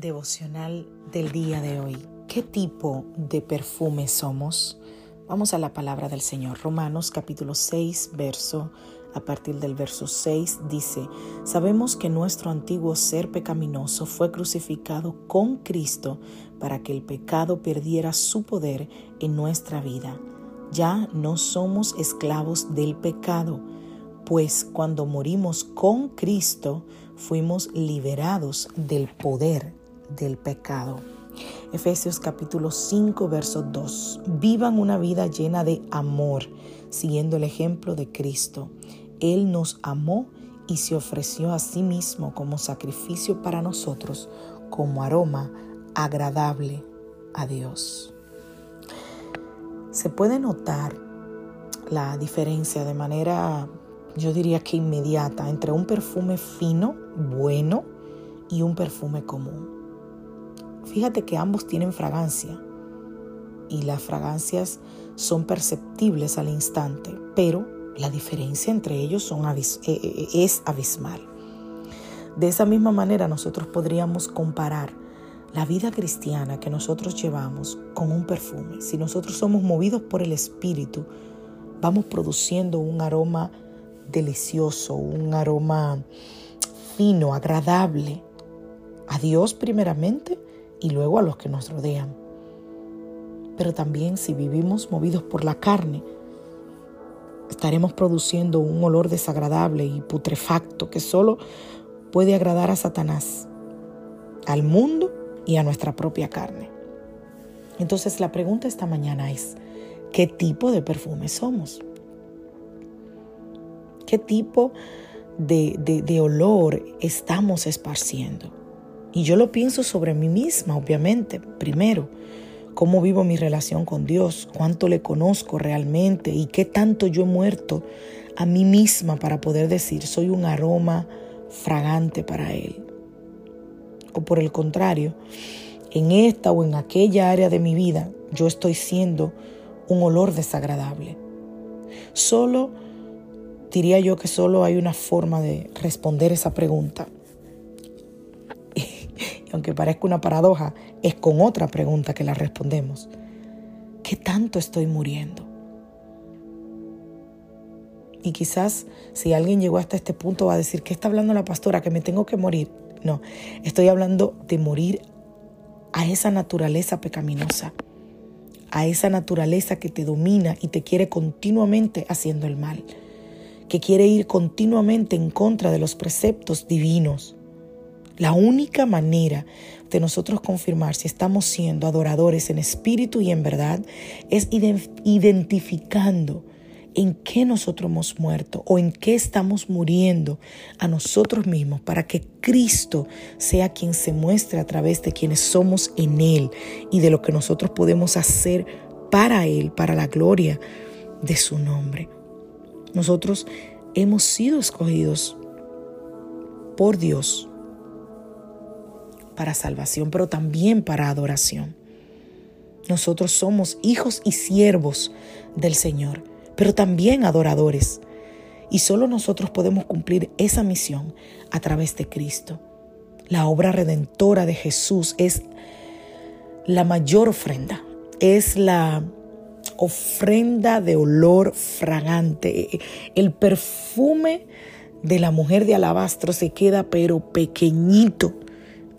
Devocional del día de hoy. ¿Qué tipo de perfume somos? Vamos a la palabra del Señor. Romanos capítulo 6, verso a partir del verso 6 dice, sabemos que nuestro antiguo ser pecaminoso fue crucificado con Cristo para que el pecado perdiera su poder en nuestra vida. Ya no somos esclavos del pecado, pues cuando morimos con Cristo fuimos liberados del poder del pecado. Efesios capítulo 5, verso 2. Vivan una vida llena de amor, siguiendo el ejemplo de Cristo. Él nos amó y se ofreció a sí mismo como sacrificio para nosotros, como aroma agradable a Dios. Se puede notar la diferencia de manera, yo diría que inmediata, entre un perfume fino, bueno, y un perfume común. Fíjate que ambos tienen fragancia y las fragancias son perceptibles al instante, pero la diferencia entre ellos eh, eh, es abismal. De esa misma manera nosotros podríamos comparar la vida cristiana que nosotros llevamos con un perfume. Si nosotros somos movidos por el Espíritu, vamos produciendo un aroma delicioso, un aroma fino, agradable a Dios primeramente y luego a los que nos rodean. Pero también si vivimos movidos por la carne, estaremos produciendo un olor desagradable y putrefacto que solo puede agradar a Satanás, al mundo y a nuestra propia carne. Entonces la pregunta esta mañana es, ¿qué tipo de perfume somos? ¿Qué tipo de, de olor estamos esparciendo? Y yo lo pienso sobre mí misma, obviamente, primero. Cómo vivo mi relación con Dios, cuánto le conozco realmente y qué tanto yo he muerto a mí misma para poder decir soy un aroma fragante para Él. O por el contrario, en esta o en aquella área de mi vida yo estoy siendo un olor desagradable. Solo diría yo que solo hay una forma de responder esa pregunta aunque parezca una paradoja, es con otra pregunta que la respondemos. ¿Qué tanto estoy muriendo? Y quizás si alguien llegó hasta este punto va a decir, ¿qué está hablando la pastora? Que me tengo que morir. No, estoy hablando de morir a esa naturaleza pecaminosa, a esa naturaleza que te domina y te quiere continuamente haciendo el mal, que quiere ir continuamente en contra de los preceptos divinos. La única manera de nosotros confirmar si estamos siendo adoradores en espíritu y en verdad es identificando en qué nosotros hemos muerto o en qué estamos muriendo a nosotros mismos para que Cristo sea quien se muestre a través de quienes somos en Él y de lo que nosotros podemos hacer para Él, para la gloria de su nombre. Nosotros hemos sido escogidos por Dios para salvación, pero también para adoración. Nosotros somos hijos y siervos del Señor, pero también adoradores. Y solo nosotros podemos cumplir esa misión a través de Cristo. La obra redentora de Jesús es la mayor ofrenda, es la ofrenda de olor fragante. El perfume de la mujer de alabastro se queda pero pequeñito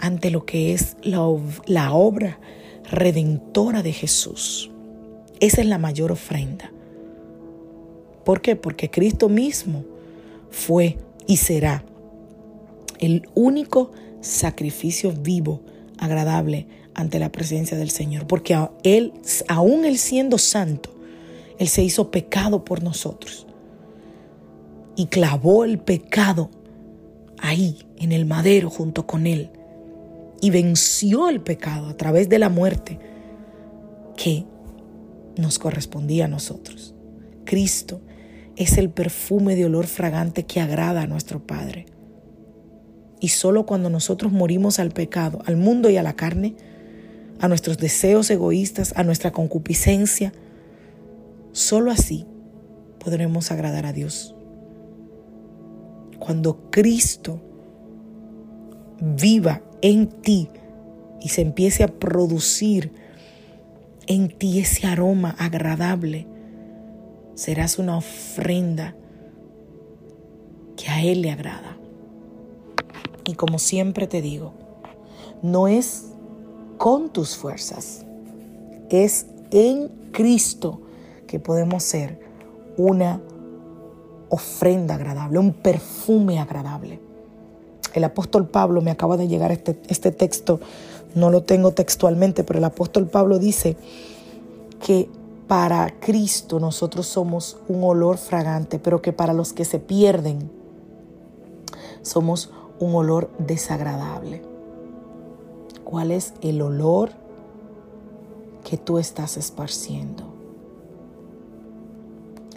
ante lo que es la, obra redentora de Jesús. Esa es la mayor ofrenda. ¿Por qué? Porque Cristo mismo fue y será el único sacrificio vivo, agradable ante la presencia del Señor. Porque Él, aún Él siendo santo, Él se hizo pecado por nosotros. Y clavó el pecado ahí, en el madero, junto con Él. Y venció el pecado a través de la muerte que nos correspondía a nosotros. Cristo es el perfume de olor fragante que agrada a nuestro Padre. Y solo cuando nosotros morimos al pecado, al mundo y a la carne, a nuestros deseos egoístas, a nuestra concupiscencia, solo así podremos agradar a Dios. Cuando Cristo viva en ti y se empiece a producir en ti ese aroma agradable, serás una ofrenda que a Él le agrada. Y como siempre te digo, no es con tus fuerzas, es en Cristo que podemos ser una ofrenda agradable, un perfume agradable. El apóstol Pablo, me acaba de llegar este, este texto, no lo tengo textualmente, pero el apóstol Pablo dice que para Cristo nosotros somos un olor fragante, pero que para los que se pierden somos un olor desagradable. ¿Cuál es el olor que tú estás esparciendo?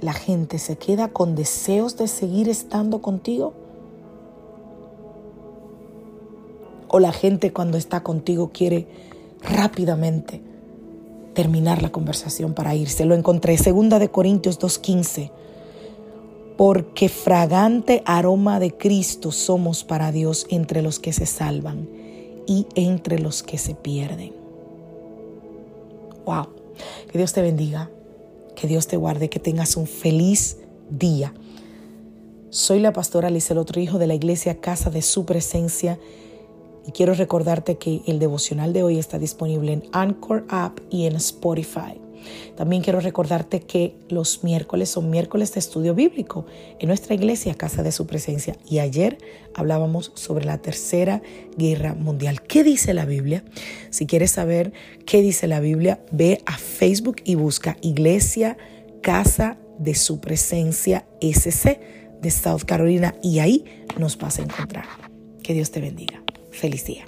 ¿La gente se queda con deseos de seguir estando contigo? ¿O la gente cuando está contigo quiere rápidamente terminar la conversación para irse. Lo encontré, segunda de Corintios 2.15. Porque fragante aroma de Cristo somos para Dios entre los que se salvan y entre los que se pierden. Wow. Que Dios te bendiga, que Dios te guarde, que tengas un feliz día. Soy la pastora Lizel otro hijo de la iglesia Casa de Su Presencia y quiero recordarte que el devocional de hoy está disponible en Anchor App y en Spotify. También quiero recordarte que los miércoles son miércoles de estudio bíblico en nuestra iglesia, Casa de Su Presencia. Y ayer hablábamos sobre la Tercera Guerra Mundial. ¿Qué dice la Biblia? Si quieres saber qué dice la Biblia, ve a Facebook y busca Iglesia Casa de Su Presencia SC de South Carolina y ahí nos vas a encontrar. Que Dios te bendiga. Feliz día.